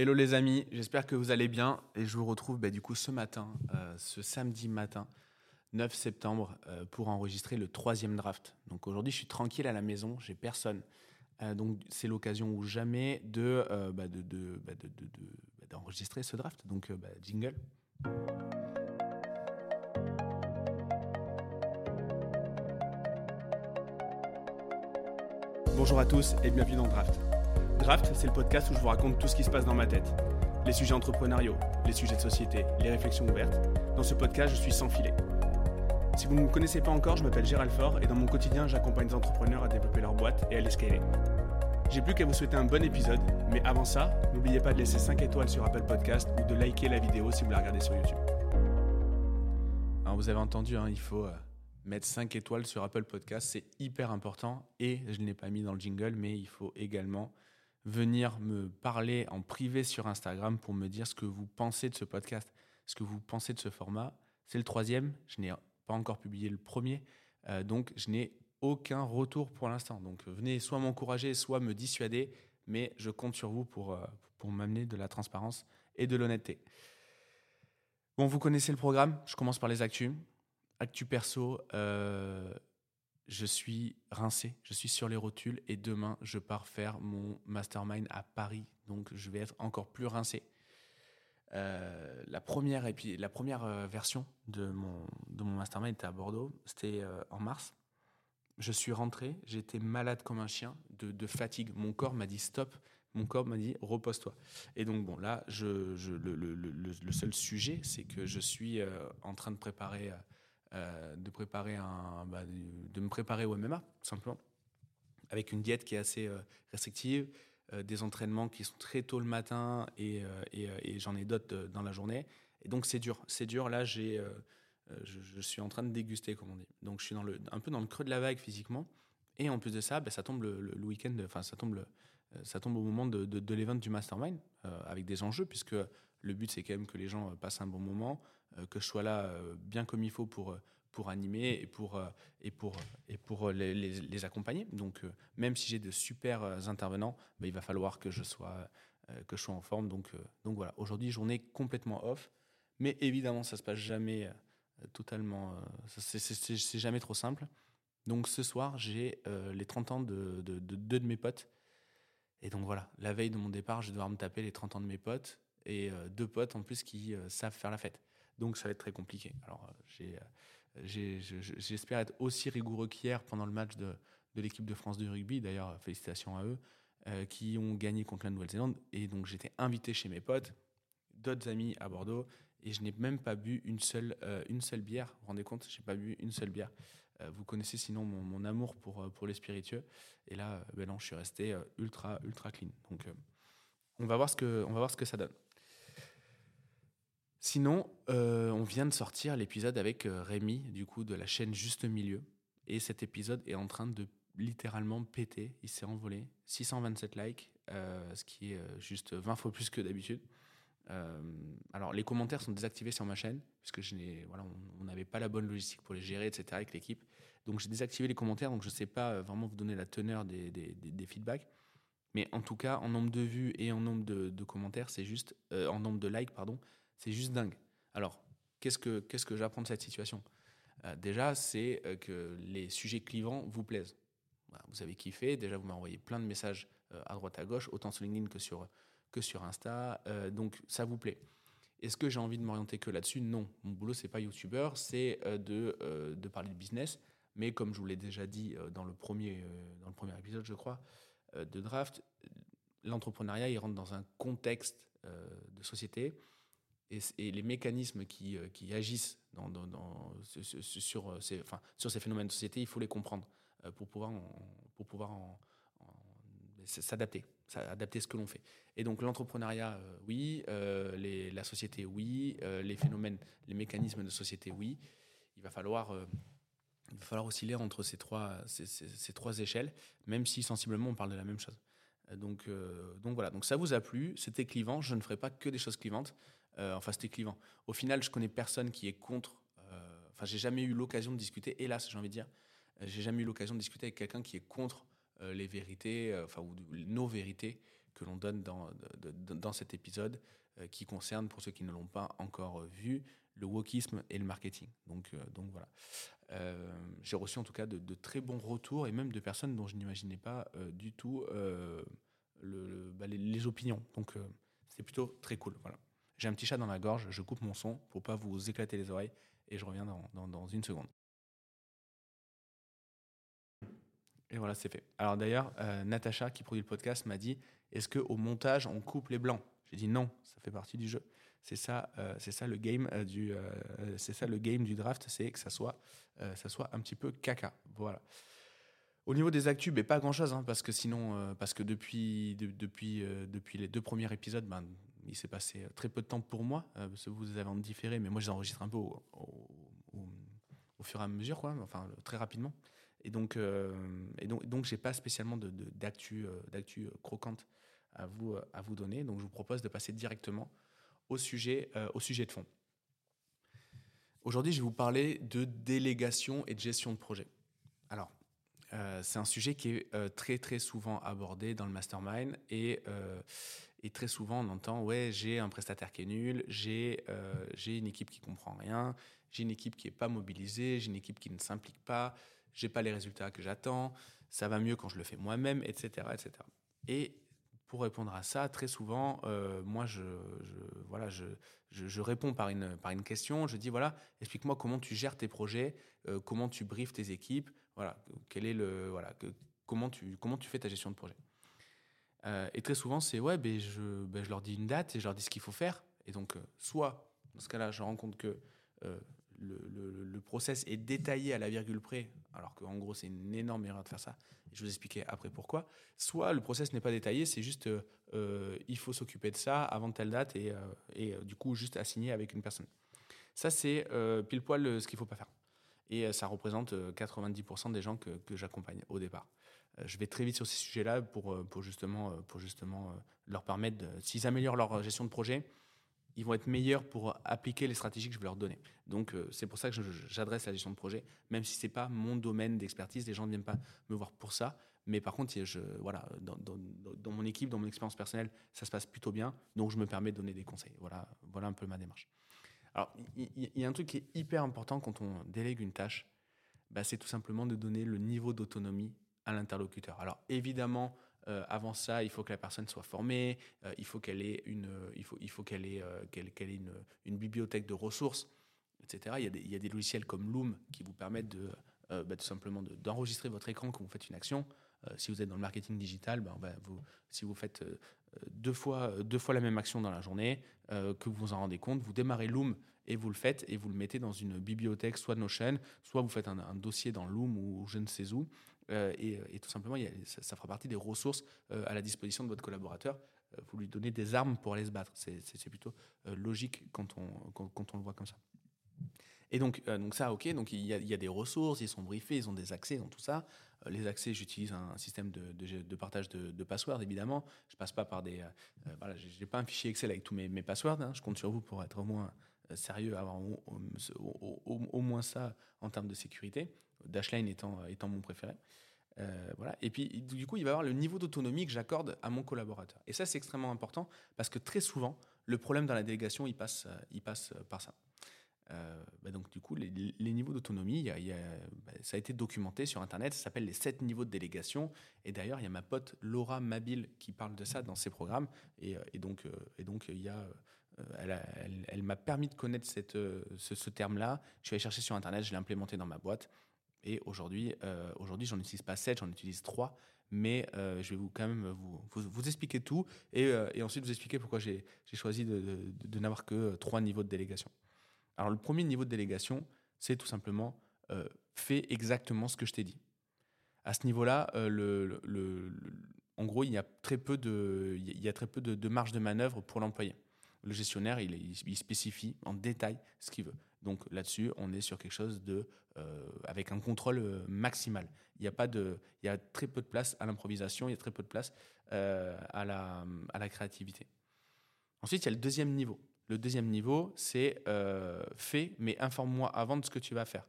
Hello les amis, j'espère que vous allez bien et je vous retrouve bah, du coup ce matin, euh, ce samedi matin, 9 septembre, euh, pour enregistrer le troisième draft. Donc aujourd'hui je suis tranquille à la maison, j'ai personne. Euh, donc c'est l'occasion ou jamais de, bah, bah, d'enregistrer ce draft. Donc jingle. Bonjour à tous et bienvenue dans le Draft. Draft, c'est le podcast où je vous raconte tout ce qui se passe dans ma tête. Les sujets entrepreneuriaux, les sujets de société, les réflexions ouvertes. Dans ce podcast, je suis sans filet. Si vous ne me connaissez pas encore, je m'appelle Gérald Fort et dans mon quotidien, j'accompagne des entrepreneurs à développer leur boîte et à les scaler. J'ai plus qu'à vous souhaiter un bon épisode, mais avant ça, n'oubliez pas de laisser 5 étoiles sur Apple Podcast ou de liker la vidéo si vous la regardez sur YouTube. Alors vous avez entendu, hein, il faut euh, mettre 5 étoiles sur Apple Podcast, c'est hyper important et je ne l'ai pas mis dans le jingle, mais il faut également venir me parler en privé sur Instagram pour me dire ce que vous pensez de ce podcast, ce que vous pensez de ce format. C'est le troisième, je n'ai pas encore publié le premier, euh, donc je n'ai aucun retour pour l'instant. Donc venez soit m'encourager, soit me dissuader, mais je compte sur vous pour, euh, pour m'amener de la transparence et de l'honnêteté. Bon, vous connaissez le programme, je commence par les actus. Actu perso, euh, je suis rincé, je suis sur les rotules et demain, je pars faire mon mastermind à Paris. Donc, je vais être encore plus rincé. Euh, la première, et puis, la première euh, version de mon, de mon mastermind était à Bordeaux. C'était euh, en mars. Je suis rentré, j'étais malade comme un chien de, fatigue. Mon corps m'a dit stop. Mon corps m'a dit repose-toi. Et donc, bon, là, le, seul sujet, c'est que je suis en train de préparer euh, de préparer un, bah, de, me préparer au MMA, simplement, avec une diète qui est assez euh, restrictive, euh, des entraînements qui sont très tôt le matin et, et, j'en ai d'autres dans la journée. Et donc c'est dur, c'est dur. Là, j'ai, je, suis en train de déguster, comme on dit. Donc je suis dans le, un peu dans le creux de la vague physiquement. Et en plus de ça, bah, ça tombe le, le, week-end, enfin ça tombe, ça tombe au moment de, de, de l'event du mastermind, avec des enjeux, puisque le but c'est quand même que les gens passent un bon moment, euh, que je sois là euh, bien comme il faut pour, euh, pour animer et pour, et pour, et pour les, accompagner. Donc, même si j'ai de super intervenants, bah, il va falloir que je sois, que je sois en forme. Donc, donc voilà, aujourd'hui, journée complètement off. Mais évidemment, ça se passe jamais totalement. c'est jamais trop simple. Donc ce soir, j'ai les 30 ans de, de, de, deux de mes potes. Et donc voilà, la veille de mon départ, je vais devoir me taper les 30 ans de mes potes et deux potes en plus qui savent faire la fête. Donc ça va être très compliqué. Alors euh, euh, j'espère être aussi rigoureux qu'hier pendant le match de, l'équipe de France de rugby. D'ailleurs, félicitations à eux, euh, qui ont gagné contre la Nouvelle-Zélande. Et donc j'étais invité chez mes potes, d'autres amis à Bordeaux, et je n'ai même pas bu une seule, bière. Vous vous rendez compte? J'ai pas bu une seule bière. vous connaissez sinon mon, amour pour, les spiritueux. Et là, ben non, je suis resté ultra, ultra clean. Donc on va voir ce que ça donne. Sinon, euh, on vient de sortir l'épisode avec euh, Rémi, du coup, de la chaîne Juste Milieu. Et cet épisode est en train de littéralement péter. Il s'est envolé. 627 likes, euh, ce qui est juste 20 fois plus que d'habitude. alors, les commentaires sont désactivés sur ma chaîne, puisque je voilà, on n'avait pas la bonne logistique pour les gérer, etc., avec l'équipe. Donc, j'ai désactivé les commentaires, donc je ne sais pas vraiment vous donner la teneur des, des, feedbacks. Mais en tout cas, en nombre de vues et en nombre de, de commentaires, c'est juste. en nombre de likes, pardon, c'est juste dingue. Alors, qu'est-ce que, qu'est-ce que j'apprends de cette situation? Euh, Déjà, c'est euh, que les sujets clivants vous plaisent. vous avez kiffé, déjà vous m'avez envoyé plein de messages euh, à droite à gauche, autant sur LinkedIn que sur, que sur Insta, donc ça vous plaît. Est-ce que j'ai envie de m'orienter que là-dessus? Non. Mon boulot, c'est pas youtubeur, c'est de, de parler de business. Mais comme je vous l'ai déjà dit dans, le premier, dans le premier épisode, je crois, de Draft, l'entrepreneuriat, il rentre dans un contexte de société et, les mécanismes qui, euh, agissent sur, euh, ces, phénomènes de société, il faut les comprendre euh, pour pouvoir, pour pouvoir s'adapter, adapter ce que l'on fait. Et donc l'entrepreneuriat, oui, les, la société, oui, les phénomènes, les mécanismes de société, oui. Il va falloir, falloir osciller entre ces trois, ces, trois échelles, même si sensiblement on parle de la même chose. Donc, donc voilà, donc ça vous a plu, c'était clivant, je ne ferai pas que des choses clivantes. Euh, enfin, c'était clivant. Au final, je connais personne qui est contre. Euh, enfin, j'ai jamais eu l'occasion de discuter, hélas, j'ai envie de dire, euh, j'ai jamais eu l'occasion de discuter avec quelqu'un qui est contre les vérités, enfin, ou nos vérités que l'on donne dans, dans cet épisode, qui concerne, pour ceux qui ne l'ont pas encore vu, le wokisme et le marketing. Donc, donc voilà. J'ai reçu en tout cas de, très bons retours et même de personnes dont je n'imaginais pas du tout bah, les, opinions. Donc c'est plutôt très cool. Voilà. J'ai un petit chat dans la gorge, je coupe mon son pour pas vous éclater les oreilles et je reviens dans, une seconde. Et voilà, c'est fait. Alors d'ailleurs, euh, Natacha, qui produit le podcast, m'a dit est-ce qu'au montage, on coupe les blancs? J'ai dit non, ça fait partie du jeu. C'est ça, euh, ça le game euh, du, ça le game du draft, c'est que ça soit, ça soit un petit peu caca. Voilà. Au niveau des actus, mais pas grand chose, hein, parce que sinon, parce que depuis, depuis, depuis les deux premiers épisodes, ben, il s'est passé très peu de temps pour moi, euh, parce que vous avez en différé, mais moi je les enregistre un peu au, fur et à mesure, enfin très rapidement. Et donc, euh, et donc, donc j'ai pas spécialement d'actu euh, croquante à vous, à vous donner. Donc je vous propose de passer directement au sujet, au sujet de fond. Aujourd'hui, je vais vous parler de délégation et de gestion de projet. Alors, euh, c'est un sujet qui est euh, très très souvent abordé dans le mastermind et, euh, et très souvent on entend ouais j'ai un prestataire qui est nul, j'ai j'ai une équipe qui comprend rien, j'ai une équipe qui est pas mobilisée, j'ai une équipe qui ne s'implique pas, j'ai pas les résultats que j'attends, ça va mieux quand je le fais moi-même, etc., etc. Et pour répondre à ça, très souvent, euh, moi, je, voilà, je, je, réponds par une, par une question. Je dis voilà, explique-moi comment tu gères tes projets, euh, comment tu briefes tes équipes, voilà, quel est le, voilà, comment tu, comment tu fais ta gestion de projet. Euh, et très souvent, c'est ouais, ben je, ben je leur dis une date et je leur dis ce qu'il faut faire. Et donc, soit dans ce cas-là, je rends compte que le, le, process est détaillé à la virgule près, alors qu'en gros c'est une énorme erreur de faire ça. je vous expliquer après pourquoi. Soit le process n'est pas détaillé, c'est juste euh, il faut s'occuper de ça avant telle date et, euh, euh, du coup juste assigner avec une personne. Ça c'est pile poil ce qu'il faut pas faire. Et ça représente 90% des gens que j'accompagne au départ. Je vais très vite sur ces sujets-là pour, pour justement, pour justement leur permettre, s'ils améliorent leur gestion de projet, ils vont être meilleurs pour appliquer les stratégies que je vais leur donner. Donc, euh, c'est pour ça que j'adresse la gestion de projet, même si c'est pas mon domaine d'expertise. Les gens ne viennent pas me voir pour ça. Mais par contre, voilà, dans, dans, mon équipe, dans mon expérience personnelle, ça se passe plutôt bien. Donc, je me permets de donner des conseils. Voilà, voilà un peu ma démarche. Alors, il y, a un truc qui est hyper important quand on délègue une tâche, bah, c'est tout simplement de donner le niveau d'autonomie l'interlocuteur. Alors, évidemment, euh, avant ça, il faut que la personne soit formée, euh, il faut qu'elle ait une, il faut, il faut qu'elle ait, euh, qu'elle, ait une, bibliothèque de ressources, etc. Il y, a des, il y, a des, logiciels comme Loom qui vous permettent de, bah, tout simplement d'enregistrer votre écran quand vous faites une action. si vous êtes dans le marketing digital, vous, si vous faites deux, fois, deux fois la même action dans la journée, que vous vous en rendez compte, vous démarrez Loom et vous le faites et vous le mettez dans une bibliothèque, soit Notion, soit vous faites un dossier dans Loom ou je ne sais où, euh, et, tout simplement, ça, fera partie des ressources euh, à la disposition de votre collaborateur. Euh, vous lui donnez des armes pour aller se battre. C'est plutôt logique quand on, quand, on le voit comme ça. Et donc, donc ça, ok, donc il y, a, des ressources, ils sont briefés, ils ont des accès, ils ont tout ça. les accès, j'utilise un système de, de, partage de, de passwords, évidemment. Je passe pas par des... voilà, j'ai pas un fichier Excel avec tous mes, mes passwords. Hein. Je compte sur vous pour être au moins sérieux, avoir au, moins ça en termes de sécurité. Dashline étant, étant mon préféré. Euh, voilà. Et puis, du coup, il va y avoir le niveau d'autonomie que j'accorde à mon collaborateur. Et ça, c'est extrêmement important parce que très souvent, le problème dans la délégation, il passe, il passe par ça. Euh, bah donc, du coup, les, niveaux d'autonomie, bah, ça a été documenté sur Internet. Ça s'appelle les 7 niveaux de délégation. Et d'ailleurs, il y a ma pote Laura Mabil qui parle de ça dans ses programmes. Et, euh, donc, y a, elle, m'a permis de connaître ce, ce terme-là. Je suis allé chercher sur Internet, je l'ai implémenté dans ma boîte. Et aujourd'hui, euh, aujourd'hui, j'en utilise pas 7, j'en utilise 3, mais euh, je vais vous quand même vous, vous, expliquer tout et, euh, et, ensuite vous expliquer pourquoi j'ai choisi de, de, n'avoir que trois niveaux de délégation. Alors le premier niveau de délégation, c'est tout simplement euh, fais exactement ce que je t'ai dit. À ce niveau-là, euh, le, le, en gros, il y a très peu de, il y a très peu de, marge de manœuvre pour l'employé le gestionnaire, il, spécifie en détail ce qu'il veut. Donc là-dessus, on est sur quelque chose de euh, avec un contrôle euh, maximal. Il y a pas de, il y a très peu de place à l'improvisation, il y a très peu de place euh, à la à la créativité. Ensuite, il y a le deuxième niveau. Le deuxième niveau, c'est euh, fais, mais informe-moi avant de ce que tu vas faire.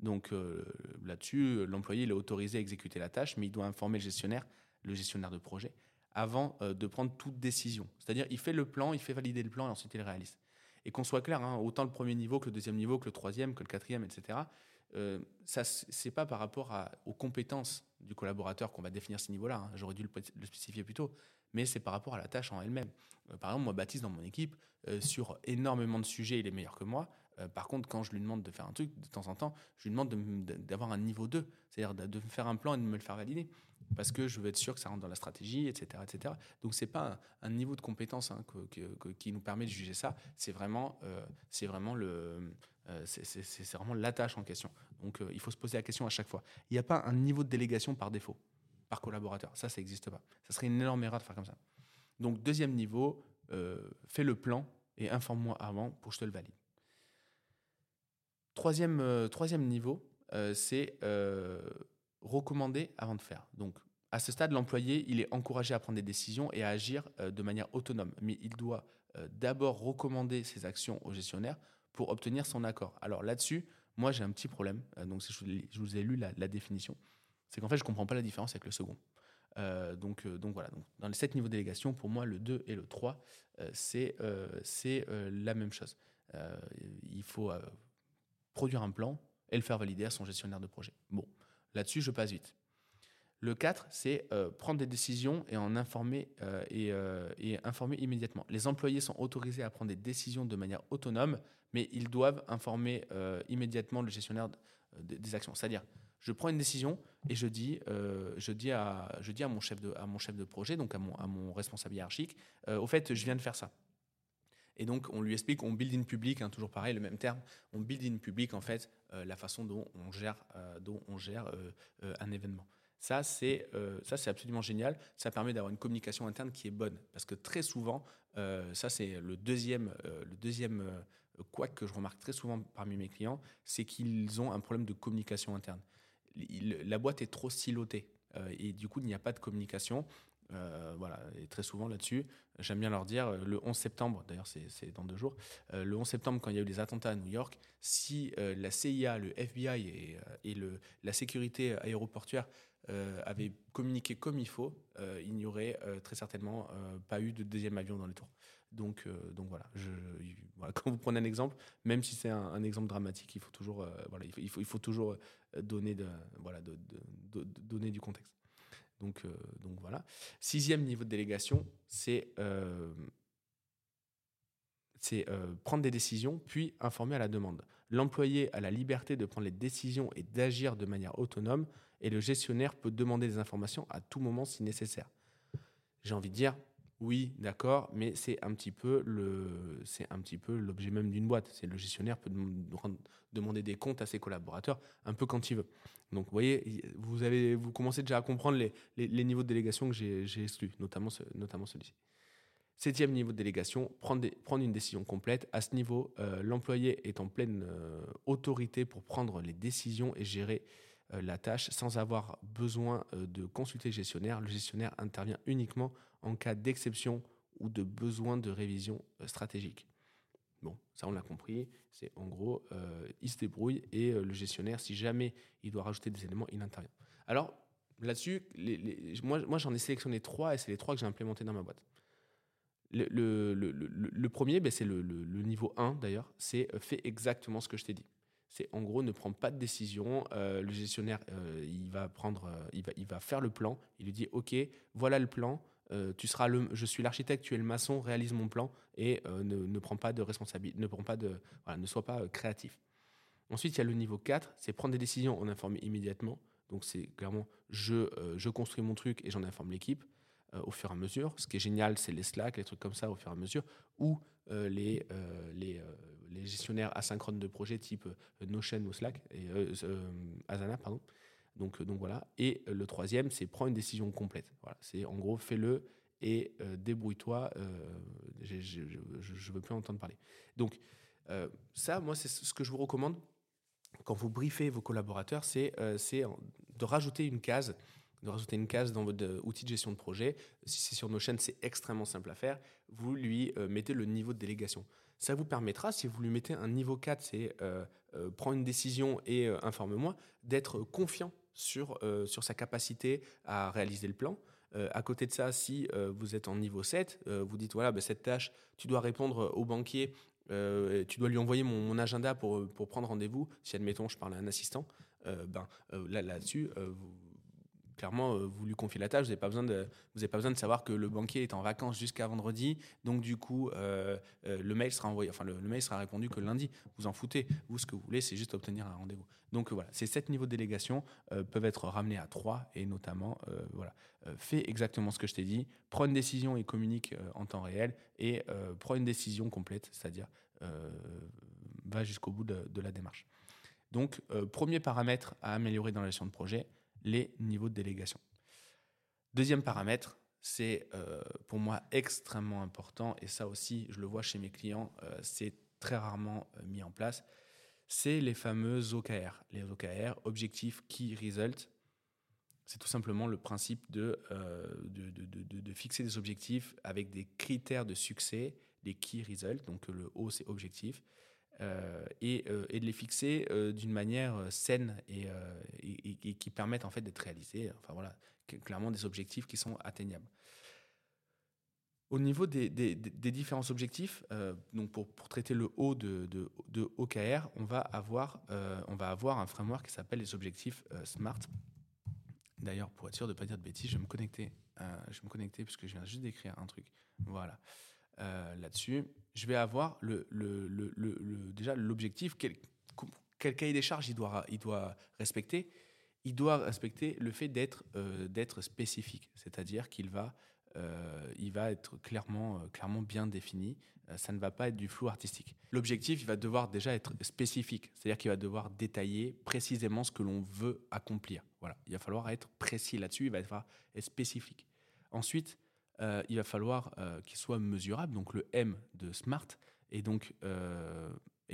Donc là-dessus, l'employé est autorisé à exécuter la tâche, mais il doit informer le gestionnaire, le gestionnaire de projet, avant de prendre toute décision. C'est-à-dire, il fait le plan, il fait valider le plan et ensuite il réalise. Et qu'on soit clair, hein, autant le premier niveau que le deuxième niveau, que le troisième, que le quatrième, etc. Euh, ça, c'est pas par rapport aux compétences du collaborateur qu'on va définir ce niveau-là. Hein. J'aurais dû le, spécifier plus tôt, mais c'est par rapport à la tâche en elle-même. Euh, par exemple, moi, Baptiste, dans mon équipe, euh, sur énormément de sujets, il est meilleur que moi. par contre, quand je lui demande de faire un truc, de temps en temps, je lui demande d'avoir un niveau 2, c'est-à-dire de, me faire un plan et de me le faire valider, parce que je veux être sûr que ça rentre dans la stratégie, etc. etc. Donc, c'est pas un, niveau de compétence hein, qui nous permet de juger ça, c'est vraiment, c'est vraiment euh, vraiment la tâche en question. Donc euh, il faut se poser la question à chaque fois. Il n'y a pas un niveau de délégation par défaut, par collaborateur. Ça, ça n'existe pas. Ça serait une énorme erreur de faire comme ça. Donc deuxième niveau, euh, fais le plan et informe-moi avant pour que je te le valide. Troisième, troisième niveau, c'est recommander avant de faire. Donc à ce stade, l'employé, il est encouragé à prendre des décisions et à agir de manière autonome. Mais il doit d'abord recommander ses actions au gestionnaire pour obtenir son accord. Alors là-dessus, moi j'ai un petit problème. Euh, donc je vous ai lu la, définition. C'est qu'en fait je ne comprends pas la différence avec le second. Euh, donc, euh, donc voilà, donc, dans les sept niveaux de délégation, pour moi le 2 et le 3, c'est c'est la même chose. il faut produire un plan et le faire valider à son gestionnaire de projet. Bon, là-dessus je passe vite. Le 4, c'est euh, prendre des décisions et en informer, euh, euh, et, informer immédiatement. Les employés sont autorisés à prendre des décisions de manière autonome, mais ils doivent informer immédiatement le gestionnaire des actions. C'est-à-dire, je prends une décision et je dis, à, mon chef de, projet, donc à mon responsable hiérarchique, au fait, je viens de faire ça. Et donc, on lui explique, on build in public, hein, toujours pareil, le même terme, on build in public, en fait, la façon dont on gère, dont on gère un événement. Ça, c'est euh, absolument génial. Ça permet d'avoir une communication interne qui est bonne. Parce que très souvent, euh, ça, c'est le deuxième, euh, le deuxième quoi que je remarque très souvent parmi mes clients, c'est qu'ils ont un problème de communication interne. la boîte est trop silotée. et du coup, il n'y a pas de communication. Voilà, et très souvent là-dessus, j'aime bien leur dire, le 11 septembre, d'ailleurs c'est dans deux jours, le 11 septembre quand il y a eu les attentats à New York, si la CIA, le FBI et, la sécurité aéroportuaire euh, avait communiqué comme il faut, euh, il n'y aurait euh, très certainement pas eu de deuxième avion dans les tours. Donc, donc voilà, je, quand vous prenez un exemple, même si c'est un, exemple dramatique, il faut toujours, voilà, il faut, toujours donner du contexte. Donc, donc voilà. Sixième niveau de délégation, c'est c'est prendre des décisions, puis informer à la demande. L'employé a la liberté de prendre les décisions et d'agir de manière autonome, et le gestionnaire peut demander des informations à tout moment si nécessaire. J'ai envie de dire, oui, d'accord, mais c'est un petit peu le, c'est un petit peu l'objet même d'une boîte. C'est le gestionnaire peut demander des comptes à ses collaborateurs un peu quand il veut. Donc, vous voyez, vous avez, vous commencez déjà à comprendre les, les, niveaux de délégation que j'ai exclus, notamment, notamment celui-ci. Septième niveau de délégation, prendre, prendre une décision complète. À ce niveau, euh, l'employé est en pleine euh, autorité pour prendre les décisions et gérer euh, la tâche sans avoir besoin de consulter le gestionnaire. Le gestionnaire intervient uniquement en cas d'exception ou de besoin de révision euh, stratégique. Bon, ça on l'a compris, c'est en gros, il se débrouille et le gestionnaire, si jamais il doit rajouter des éléments, il intervient. Alors là-dessus, moi, j'en ai sélectionné trois et c'est les trois que j'ai implémentés dans ma boîte. Le, premier, ben, c'est le, niveau 1 d'ailleurs, c'est fait exactement ce que je t'ai dit c'est en gros ne prend pas de décision. Euh, le gestionnaire, euh, il va prendre, euh, il va faire le plan. Il lui dit OK, voilà le plan. Tu seras le, je suis l'architecte, tu es le maçon, réalise mon plan et ne, ne prends pas de responsabilité, ne prend pas de, voilà, ne sois pas créatif. Ensuite, il y a le niveau 4, c'est prendre des décisions, en informer immédiatement. Donc c'est clairement, je, je construis mon truc et j'en informe l'équipe au fur et à mesure. Ce qui est génial, c'est les Slack, les trucs comme ça au fur et à mesure, ou les, les, gestionnaires asynchrones de projets type euh, Notion ou Slack, euh, euh, Asana, pardon. Donc, donc voilà. Et le troisième, c'est prendre une décision complète. Voilà. C'est en gros, fais-le et débrouille-toi. je ne veux plus entendre parler. Donc, ça, moi, c'est ce que je vous recommande quand vous briefez vos collaborateurs, c'est de rajouter une case de rajouter une case dans votre outil de gestion de projet. Si c'est sur Notion, c'est extrêmement simple à faire. Vous lui mettez le niveau de délégation. Ça vous permettra, si vous lui mettez un niveau 4, c'est euh, euh, prends une décision et euh, informe-moi, d'être confiant sur, sur sa capacité à réaliser le plan à côté de ça, si vous êtes en niveau 7, vous dites voilà, ben, cette tâche, tu dois répondre au banquier, tu dois lui envoyer mon, agenda pour, pour prendre rendez-vous. Si admettons, je parle à un assistant, ben, là, là-dessus, vous clairement, euh, vous lui confiez la tâche, vous n'avez pas, besoin de, vous pas besoin de savoir que le banquier est en vacances jusqu'à vendredi. Donc, du coup, euh, euh, le mail sera envoyé, enfin, le, mail sera répondu que lundi. Vous en foutez. Vous, ce que vous voulez, c'est juste obtenir un rendez-vous. Donc, voilà, ces sept niveaux de délégation peuvent être ramenés à trois et notamment, voilà, fais exactement ce que je t'ai dit, prends une décision et communique en temps réel et prends une décision complète, c'est-à-dire va jusqu'au bout de, de, la démarche. Donc, premier paramètre à améliorer dans la gestion de projet, les niveaux de délégation. Deuxième paramètre, c'est euh, pour moi extrêmement important, et ça aussi, je le vois chez mes clients, euh, c'est très rarement euh, mis en place, c'est les fameux OKR. Les OKR, Objectif Key Result, c'est tout simplement le principe de, de, de, de, fixer des objectifs avec des critères de succès, les Key Results, donc le O c'est objectif, et, euh, et, de les fixer euh, d'une manière saine et, qui permettent en fait d'être réalisés. Enfin voilà, clairement des objectifs qui sont atteignables. Au niveau des, différents objectifs, donc pour, traiter le haut de OKR, on va, avoir, on va avoir un framework qui s'appelle les objectifs SMART. D'ailleurs, pour être sûr de ne pas dire de bêtises, je vais me connecter, je vais me connecter parce que je viens juste d'écrire un truc. Voilà. Euh, là-dessus. Je vais avoir le, le, le, le déjà l'objectif, quel, quel, cahier des charges il doit, il doit respecter. Il doit respecter le fait d'être euh, spécifique, c'est-à-dire qu'il va, euh, va être clairement, clairement bien défini. ça ne va pas être du flou artistique. L'objectif, il va devoir déjà être spécifique, c'est-à-dire qu'il va devoir détailler précisément ce que l'on veut accomplir. Voilà, il va falloir être précis là-dessus, il va falloir être spécifique. Ensuite, euh, il va falloir euh, qu'il soit mesurable. Donc le M de smart et donc, euh,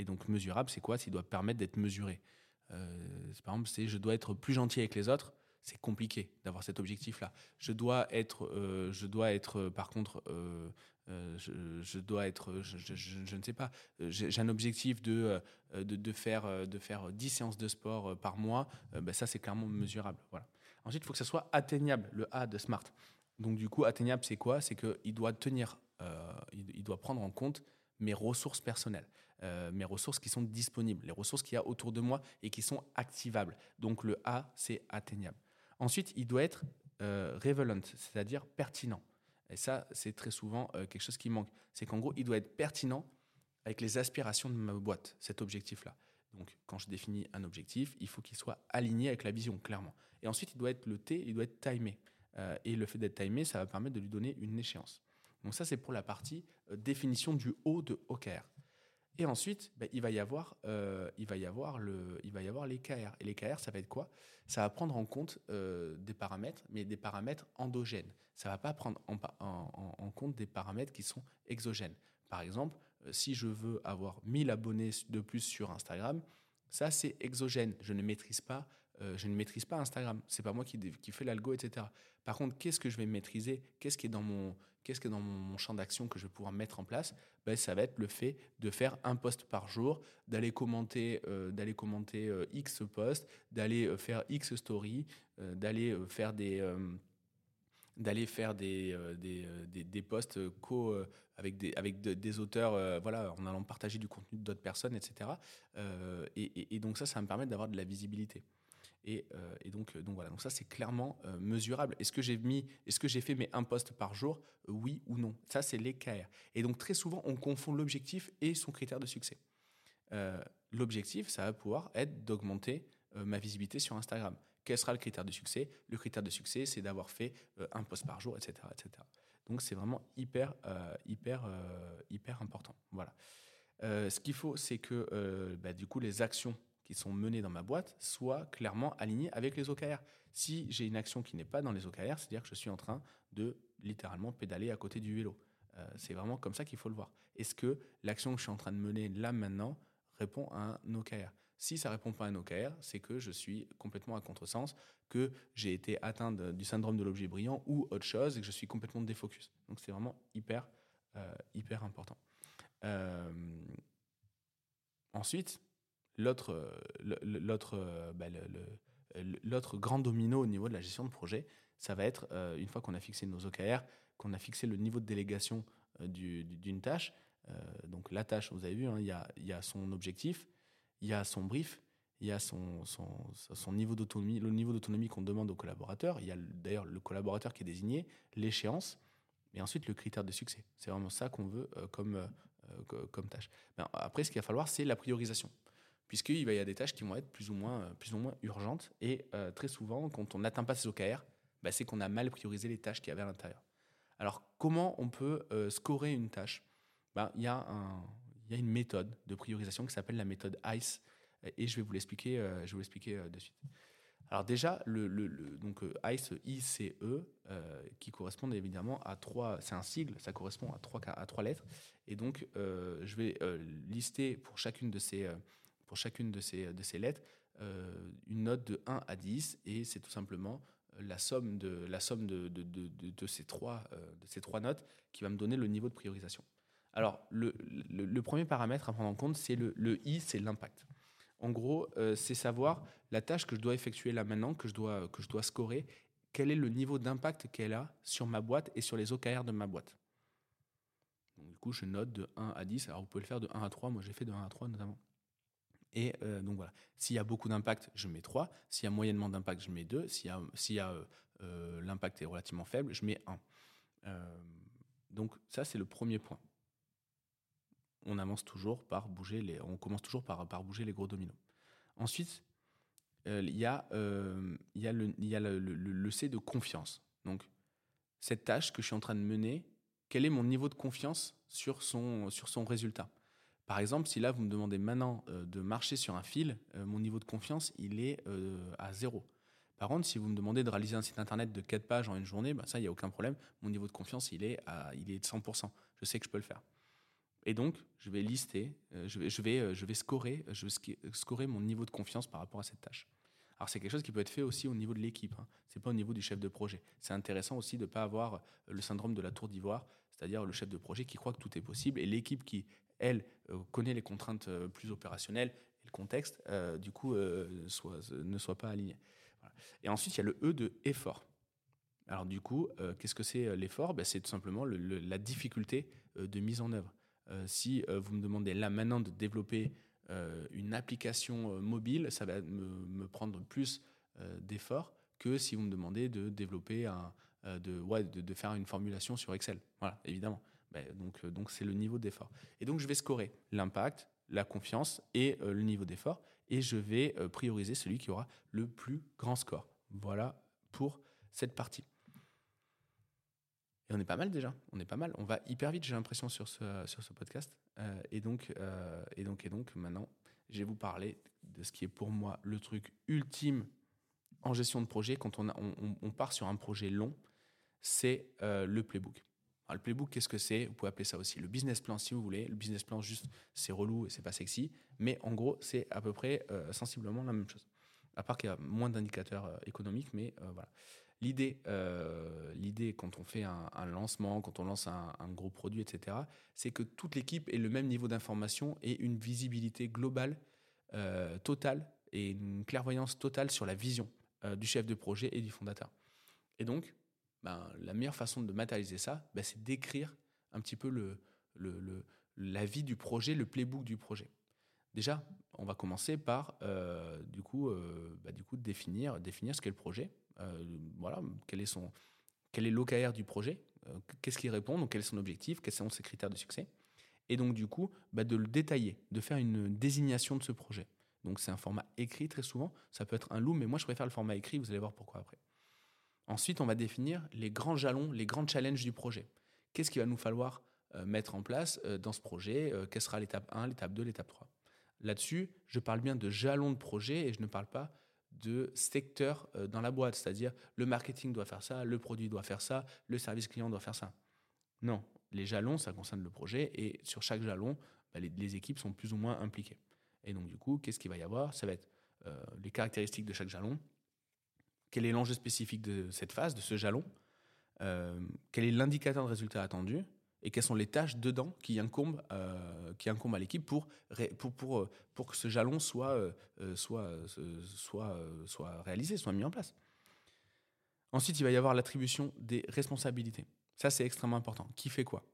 donc mesurable, c'est quoi? Il doit permettre d'être mesuré. par exemple, c'est je dois être plus gentil avec les autres. C'est compliqué d'avoir cet objectif-là. Je dois être, je dois être, par contre, je, dois être, je, ne sais pas, j'ai un objectif de, de, faire, de faire 10 séances de sport par mois, ben ça c'est clairement mesurable. Voilà. Ensuite, il faut que ça soit atteignable, le A de SMART. Donc du coup, atteignable, c'est quoi? C'est qu'il doit tenir, euh, il, doit prendre en compte mes ressources personnelles, euh, mes ressources qui sont disponibles, les ressources qu'il y a autour de moi et qui sont activables. Donc le A, c'est atteignable. Ensuite, il doit être euh, relevant, c'est-à-dire pertinent. Et ça, c'est très souvent quelque chose qui manque. C'est qu'en gros, il doit être pertinent avec les aspirations de ma boîte, cet objectif-là. Donc, quand je définis un objectif, il faut qu'il soit aligné avec la vision, clairement. Et ensuite, il doit être le T, il doit être timé. Euh, et le fait d'être timé, ça va permettre de lui donner une échéance. Donc ça, c'est pour la partie euh, définition du haut de OKR. Et ensuite, ben, il, va y avoir, euh, il, va y avoir le, il va y avoir les KR. Et les KR, ça va être quoi? Ça va prendre en compte des paramètres, mais des paramètres endogènes. Ça va pas prendre en, en, compte des paramètres qui sont exogènes. Par exemple, si je veux avoir 1000 abonnés de plus sur Instagram, ça, c'est exogène. Je ne maîtrise pas euh, je ne maîtrise pas Instagram. C'est pas moi qui, fais l'algo, etc. Par contre, qu'est-ce que je vais maîtriser? Qu'est-ce qui est dans mon, champ d'action que je vais pouvoir mettre en place? Ben, Ça va être le fait de faire un post par jour, d'aller commenter, euh, d'aller commenter euh, X posts, d'aller faire X stories, d'aller faire des posts co avec des, auteurs, voilà, en allant partager du contenu d'autres personnes, etc. Et, et, donc ça, ça me permettre d'avoir de la visibilité. Euh, et, donc, euh, donc voilà, donc ça c'est clairement euh, mesurable. Est-ce que j'ai mis, est-ce que j'ai fait mes un poste par jour, oui ou non Ça c'est l'EKR. Et donc très souvent on confond l'objectif et son critère de succès. l'objectif, ça va pouvoir être d'augmenter ma visibilité sur Instagram. Quel sera le critère de succès? Le critère de succès, c'est d'avoir fait un post par jour, etc., etc. Donc c'est vraiment hyper, hyper, hyper important. Voilà. ce qu'il faut, c'est que bah, du coup les actions qui sont menées dans ma boîte soient clairement alignées avec les OKR. Si j'ai une action qui n'est pas dans les OKR, c'est-à-dire que je suis en train de littéralement pédaler à côté du vélo. Euh, c'est vraiment comme ça qu'il faut le voir. Est-ce que l'action que je suis en train de mener là maintenant répond à un OKR Si ça répond pas à un OKR, c'est que je suis complètement à contresens, que j'ai été atteint du syndrome de l'objet brillant ou autre chose et que je suis complètement défocus. Donc c'est vraiment hyper, euh, hyper important. Euh, ensuite, L'autre, l'autre, bah, l'autre grand domino au niveau de la gestion de projet, ça va être, une fois qu'on a fixé nos OKR, qu'on a fixé le niveau de délégation d'une tâche, donc la tâche, vous avez vu, hein, il y, a, son objectif, il y a son brief, il y a son, niveau d'autonomie, le niveau d'autonomie qu'on demande au collaborateur, il y a d'ailleurs le collaborateur qui est désigné, l'échéance, et ensuite le critère de succès. C'est vraiment ça qu'on veut comme, comme tâche. Ben, après, ce qu'il va falloir, c'est la priorisation puisqu'il y a des tâches qui vont être plus ou moins, euh, plus ou moins urgentes. Et euh, très souvent, quand on n'atteint pas ces OKR, bah, c'est qu'on a mal priorisé les tâches qu'il y avait à l'intérieur. Alors, comment on peut euh, scorer une tâche? Bah, Il y, a une méthode de priorisation qui s'appelle la méthode ICE, et je vais vous l'expliquer vais vous de suite. Alors déjà, le, le, donc ICE, ICE, qui correspond évidemment à trois, c'est un sigle, ça correspond à trois lettres. Et donc, je vais lister pour chacune de ces, pour chacune de ces, lettres euh, une note de 1 à 10 et c'est tout simplement euh, la somme de, la somme de, ces trois, euh, de ces trois notes qui va me donner le niveau de priorisation. Alors, le, premier paramètre à prendre en compte, c'est le, I, c'est l'impact. En gros, c'est savoir la tâche que je dois effectuer là maintenant, que je dois, que je dois scorer, quel est le niveau d'impact qu'elle a sur ma boîte et sur les OKR de ma boîte. Du coup, je note de 1 à 10. Alors, vous pouvez le faire de 1 à 3. Moi, j'ai fait de 1 à 3 notamment. Et euh, donc voilà, s'il y a beaucoup d'impact, je mets 3. S'il y a moyennement d'impact, je mets 2. S'il y a, euh, euh, l'impact est relativement faible, je mets 1. donc ça, c'est le premier point. On avance toujours par bouger les, on commence toujours par, par bouger les gros dominos. Ensuite, il y a, le, y a le, le C de confiance. Donc, cette tâche que je suis en train de mener, quel est mon niveau de confiance sur son, sur son résultat? Par exemple, si là, vous me demandez maintenant euh, de marcher sur un fil, euh, mon niveau de confiance, il est euh, à zéro. Par contre, si vous me demandez de réaliser un site internet de 4 pages en une journée, bah, ça, il n'y a aucun problème. Mon niveau de confiance, il est, à, il de 100%. Je sais que je peux le faire. Et donc, je vais lister, je, vais, scorer, je vais scorer mon niveau de confiance par rapport à cette tâche. Alors, c'est quelque chose qui peut être fait aussi au niveau de l'équipe. Hein. Ce n'est pas au niveau du chef de projet. C'est intéressant aussi de ne pas avoir le syndrome de la tour d'ivoire, c'est-à-dire le chef de projet qui croit que tout est possible et l'équipe qui, elle, euh, connaît les contraintes euh, plus opérationnelles et le contexte, euh, du coup, ne soit pas aligné. Et ensuite, il y a le E de effort. Alors du coup, qu'est-ce que c'est l'effort? Ben, C'est tout simplement la difficulté de mise en œuvre. si vous me demandez là maintenant de développer une application mobile, ça va me, prendre plus d'efforts que si vous me demandez de développer un, de, ouais, de, faire une formulation sur Excel. Voilà, évidemment. Ben, donc, euh, donc c'est le niveau d'effort. Et donc je vais scorer l'impact, la confiance et euh, le niveau d'effort, et je vais euh, prioriser celui qui aura le plus grand score. Voilà pour cette partie. Et on est pas mal déjà, on est pas mal. On va hyper vite, j'ai l'impression, sur ce, sur ce podcast. et, donc, et, donc, et donc, maintenant, je vais vous parler de ce qui est pour moi le truc ultime en gestion de projet quand on, on, on part sur un projet long, c'est le playbook le playbook, qu'est-ce que c'est? Vous pouvez appeler ça aussi le business plan si vous voulez. Le business plan, juste, c'est relou et c'est pas sexy. Mais en gros, c'est à peu près euh, sensiblement la même chose. À part qu'il y a moins d'indicateurs euh, économiques, mais euh, voilà. L'idée, l'idée quand on fait un, lancement, quand on lance un, gros produit, etc., c'est que toute l'équipe ait le même niveau d'information et une visibilité globale, totale et une clairvoyance totale sur la vision du chef de projet et du fondateur. Et donc, ben, la meilleure façon de matérialiser ça, ben, c'est d'écrire un petit peu la vie du projet, le playbook du projet. Déjà, on va commencer par euh, du coup, euh, bah, définir, ce qu'est le projet. Euh, voilà, quel est son, l'OKR du projet, qu'est-ce qu'il répond, quel est son objectif, quels sont ses critères de succès. Et donc du coup, bah, de le détailler, de faire une désignation de ce projet. Donc c'est un format écrit très souvent. Ça peut être un loup, mais moi je préfère le format écrit. Vous allez voir pourquoi après. Ensuite, on va définir les grands jalons, les grands challenges du projet. Qu'est-ce qu'il va nous falloir euh, mettre en place euh, dans ce projet euh, Quelle sera l'étape 1, l'étape 2, l'étape 3 Là-dessus, je parle bien de jalons de projet et je ne parle pas de secteur dans la boîte, c'est-à-dire le marketing doit faire ça, le produit doit faire ça, le service client doit faire ça. Non, les jalons, ça concerne le projet et sur chaque jalon, bah, les, équipes sont plus ou moins impliquées. Et donc du coup, qu'est-ce qu'il va y avoir? Ça va être les caractéristiques de chaque jalon, quel est l'enjeu spécifique de cette phase, de ce jalon, euh, quel est l'indicateur de résultat attendu, et quelles sont les tâches dedans qui incombent, qui incombent à l'équipe pour, pour, que ce jalon soit, réalisé, soit mis en place. Ensuite, il va y avoir l'attribution des responsabilités. Ça, c'est extrêmement important. Qui fait quoi?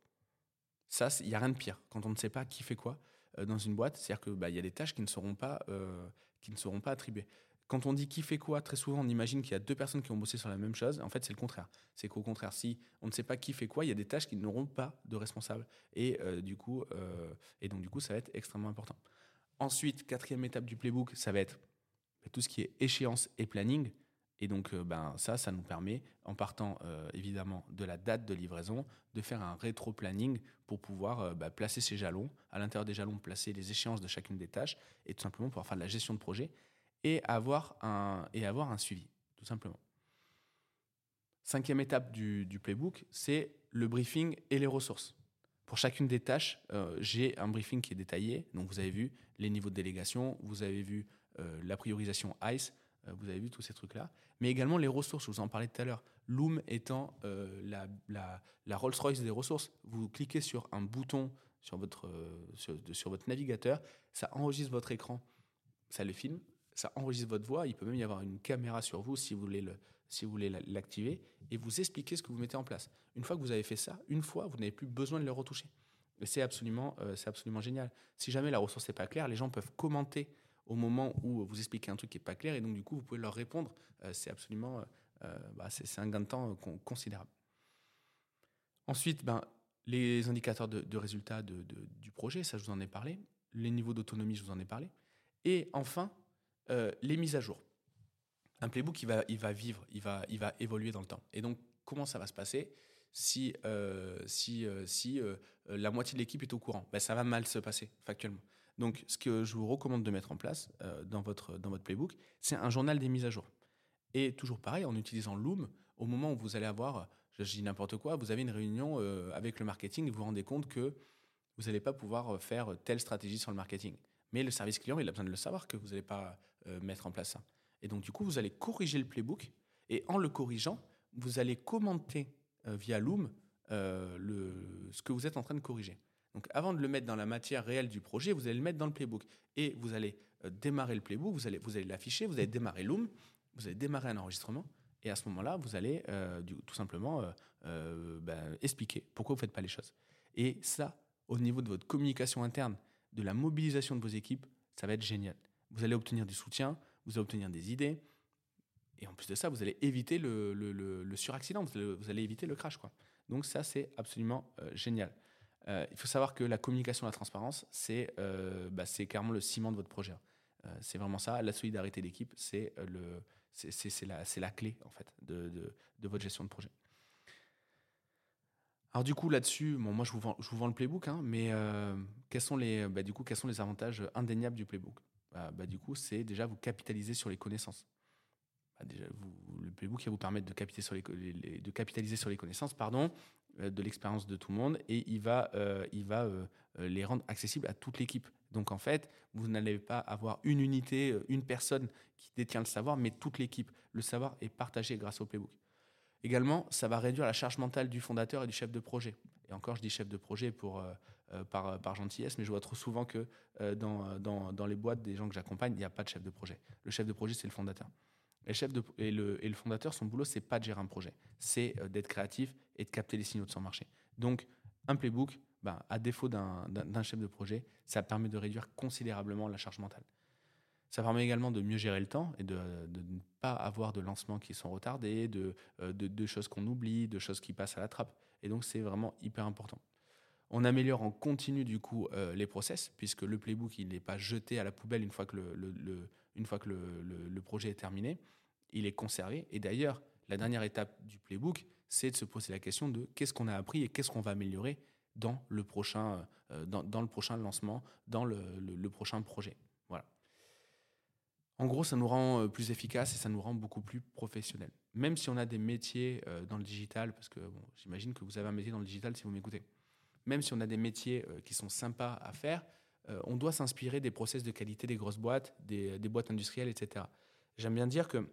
Ça, il n'y a rien de pire quand on ne sait pas qui fait quoi euh, dans une boîte. C'est-à-dire qu'il bah, y a des tâches euh, qui ne seront pas attribuées. Quand on dit qui fait quoi, très souvent, on imagine qu'il y a deux personnes qui ont bossé sur la même chose. En fait, c'est le contraire. C'est qu'au contraire, si on ne sait pas qui fait quoi, il y a des tâches qui n'auront pas de responsable. Et, euh, du coup, et donc, du coup, ça va être extrêmement important. Ensuite, quatrième étape du playbook, ça va être bah, tout ce qui est échéance et planning. Et donc, euh, ben, ça, ça nous permet, en partant euh, évidemment de la date de livraison, de faire un rétro-planning pour pouvoir euh, bah, placer ces jalons, à l'intérieur des jalons, placer les échéances de chacune des tâches, et tout simplement pouvoir faire de la gestion de projet et avoir un, et avoir un suivi, tout simplement. Cinquième étape du, playbook, c'est le briefing et les ressources. Pour chacune des tâches, j'ai un briefing qui est détaillé. Donc, vous avez vu les niveaux de délégation, vous avez vu la priorisation ICE, euh, vous avez vu tous ces trucs-là. Mais également les ressources, je vous en parlais tout à l'heure. Loom étant euh, la, la, Rolls-Royce des ressources. Vous cliquez sur un bouton sur votre, euh, sur, votre navigateur, ça enregistre votre écran, ça le filme, ça enregistre votre voix. Il peut même y avoir une caméra sur vous si vous voulez le, si vous voulez l'activer, et vous expliquez ce que vous mettez en place. Une fois que vous avez fait ça, une fois, vous n'avez plus besoin de le retoucher. Et c'est absolument, c'est absolument génial. Si jamais la ressource n'est pas claire, les gens peuvent commenter au moment où vous expliquez un truc qui n'est pas clair et donc du coup vous pouvez leur répondre. Euh, c'est absolument, euh, euh, bah, c'est un gain de temps considérable. Ensuite, ben, les indicateurs de, résultats de, du projet, ça je vous en ai parlé. Les niveaux d'autonomie, je vous en ai parlé. Et enfin, les mises à jour. Un playbook, il va, il va vivre, il va, il va évoluer dans le temps. Et donc, comment ça va se passer si, si, si la moitié de l'équipe est au courant? Ben, Ça va mal se passer, factuellement. Donc, ce que je vous recommande de mettre en place euh, dans, votre, dans votre playbook, c'est un journal des mises à jour. Et toujours pareil, en utilisant Loom, au moment où vous allez avoir, je dis n'importe quoi, vous avez une réunion euh, avec le marketing et vous vous rendez compte que vous n'allez pas pouvoir euh, faire telle stratégie sur le marketing. Mais le service client, il a besoin de le savoir que vous n'allez pas mettre en place ça. Et donc, du coup, vous allez corriger le playbook et en le corrigeant, vous allez commenter via Loom le, ce que vous êtes en train de corriger. Donc avant de le mettre dans la matière réelle du projet, vous allez le mettre dans le playbook. Et vous allez euh, démarrer le playbook, vous allez, vous allez l'afficher, vous allez démarrer Loom, vous allez démarrer un enregistrement. Et à ce moment-là, vous allez euh, tout simplement euh, ben, expliquer pourquoi vous ne faites pas les choses. Et ça, au niveau de votre communication interne, de la mobilisation de vos équipes, ça va être génial. Vous allez obtenir du soutien, vous allez obtenir des idées. Et en plus de ça, vous allez éviter le, suraccident, vous allez, éviter le crash. Quoi. Donc ça, c'est absolument génial. Euh, il faut savoir que la communication la transparence, c'est euh, bah, clairement le ciment de votre projet. Euh, c'est vraiment ça. La solidarité d'équipe, c'est la, la, clé en fait de, de, votre gestion de projet. Alors du coup là-dessus, bon, moi je vous, vends, je vous vends le playbook, hein, mais quels, sont les, bah, du coup, quels sont les avantages indéniables du playbook? Bah, bah, Du coup, c'est déjà vous capitaliser sur les connaissances. Bah, déjà, vous, le playbook va vous permettre de capitaliser sur les, de capitaliser sur les connaissances, pardon, euh, de l'expérience de tout le monde et il va, euh, il va euh, les rendre accessibles à toute l'équipe. Donc en fait, vous n'allez pas avoir une unité, une personne qui détient le savoir, mais toute l'équipe. Le savoir est partagé grâce au playbook. Également, ça va réduire la charge mentale du fondateur et du chef de projet. Et encore, je dis chef de projet pour, par, par, gentillesse, mais je vois trop souvent que dans, les boîtes des gens que j'accompagne, il n'y a pas de chef de projet. Le chef de projet, c'est le fondateur. Et, le, fondateur, son boulot, c'est pas de gérer un projet, c'est euh, d'être créatif et de capter les signaux de son marché. Donc, un playbook, ben, à défaut d'un chef de projet, ça permet de réduire considérablement la charge mentale. Ça permet également de mieux gérer le temps et de, ne pas avoir de lancements qui sont retardés, de, euh, de, choses qu'on oublie, de choses qui passent à la trappe. Et donc, c'est vraiment hyper important. On améliore en continu du coup euh, les process, puisque le playbook il n'est pas jeté à la poubelle une fois que le, une fois que le, projet est terminé, il est conservé. Et d'ailleurs, la dernière étape du playbook, c'est de se poser la question de qu'est-ce qu'on a appris et qu'est-ce qu'on va améliorer dans le prochain, euh, dans, le prochain lancement, dans le, prochain projet. En gros, ça nous rend euh, plus efficace et ça nous rend beaucoup plus professionnels. Même si on a des métiers dans le digital, parce que j'imagine que vous avez un métier dans le digital si vous m'écoutez même si on a des métiers euh, qui sont sympas à faire, euh, on doit s'inspirer des process de qualité des grosses boîtes, des, boîtes industrielles, etc. J'aime bien dire que,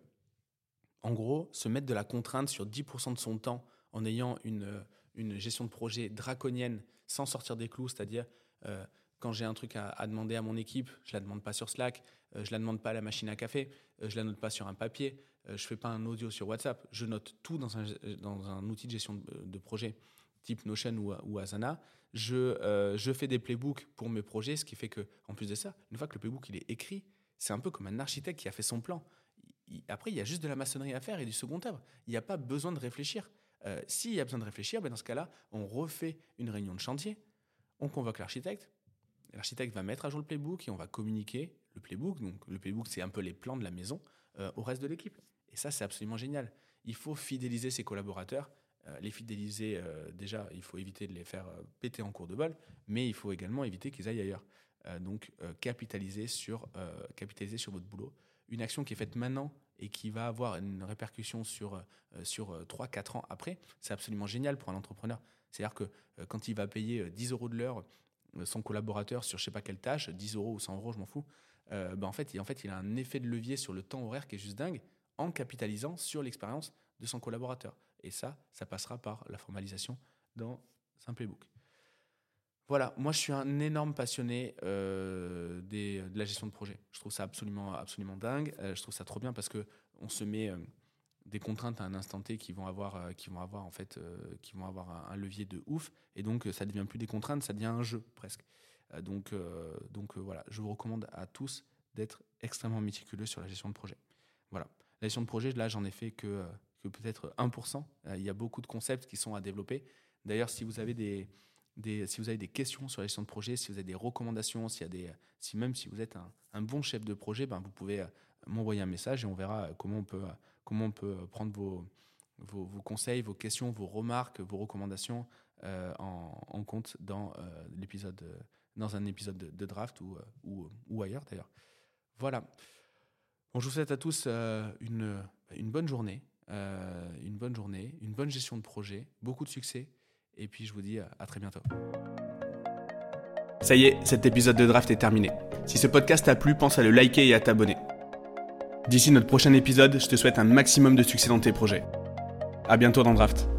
en gros, se mettre de la contrainte sur 10% de son temps en ayant une gestion de projet draconienne sans sortir des clous, c'est-à-dire quand j'ai un truc à, demander à mon équipe, je la demande pas sur Slack, je je la demande pas à la machine à café, je la note pas sur un papier, je fais pas un audio sur WhatsApp, je note tout dans un, dans un outil de gestion de, projet type Notion ou, ou Asana. Je, je fais des playbooks pour mes projets, ce qui fait que, en plus de ça, une fois que le playbook il est écrit, c'est un peu comme un architecte qui a fait son plan. après, il y a juste de la maçonnerie à faire et du second œuvre. Il n'y a pas besoin de réfléchir. Euh, s'il y a besoin de réfléchir, ben dans ce cas-là, on refait une réunion de chantier, on convoque l'architecte, l'architecte va mettre à jour le playbook et on va communiquer le playbook. Donc le playbook, c'est un peu les plans de la maison euh, au reste de l'équipe. Et ça, c'est absolument génial. Il faut fidéliser ses collaborateurs. Euh, les fidéliser, déjà, il faut éviter de les faire péter en cours de bol, mais il faut également éviter qu'ils aillent ailleurs. donc capitaliser sur, capitaliser sur votre boulot. Une action qui est faite maintenant et qui va avoir une répercussion sur, euh, sur 3-4 euh, ans après, c'est absolument génial pour un entrepreneur. C'est-à-dire que euh, quand il va payer 10 euros de l'heure son collaborateur sur je sais pas quelle tâche, 10 euros ou 100 euros, je m'en fous, ben en, fait, il, en fait, il a un effet de levier sur le temps horaire qui est juste dingue en capitalisant sur l'expérience de son collaborateur. Et ça, ça passera par la formalisation dans un playbook. Voilà, moi je suis un énorme passionné euh, des, de la gestion de projet. Je trouve ça absolument, absolument dingue. Euh, je trouve ça trop bien parce que on se met euh, des contraintes à un instant T qui vont avoir, qui vont avoir en fait, qui vont avoir un, levier de ouf. Et donc ça devient plus des contraintes, ça devient un jeu presque. donc, donc voilà, je vous recommande à tous d'être extrêmement méticuleux sur la gestion de projet. Voilà, la gestion de projet, là j'en ai fait que, que peut-être 1%. il y a beaucoup de concepts qui sont à développer. D'ailleurs, si vous avez des si vous avez des questions sur la gestion de projet, si vous avez des recommandations, s'il y a des, si même si vous êtes un, bon chef de projet, ben vous pouvez euh, m'envoyer un message et on verra euh, comment on peut, euh, comment on peut prendre vos, vos, conseils, vos questions, vos remarques, vos recommandations en, compte dans l'épisode, dans un épisode de, draft ou, ou, ou ailleurs d'ailleurs. Voilà. Bon, je vous souhaite à tous une, une bonne journée, une bonne journée, une bonne gestion de projet, beaucoup de succès et puis je vous dis à très bientôt. Ça y est, cet épisode de draft est terminé. Si ce podcast t'a plu, pense à le liker et à t'abonner. D'ici notre prochain épisode, je te souhaite un maximum de succès dans tes projets. À bientôt dans Draft.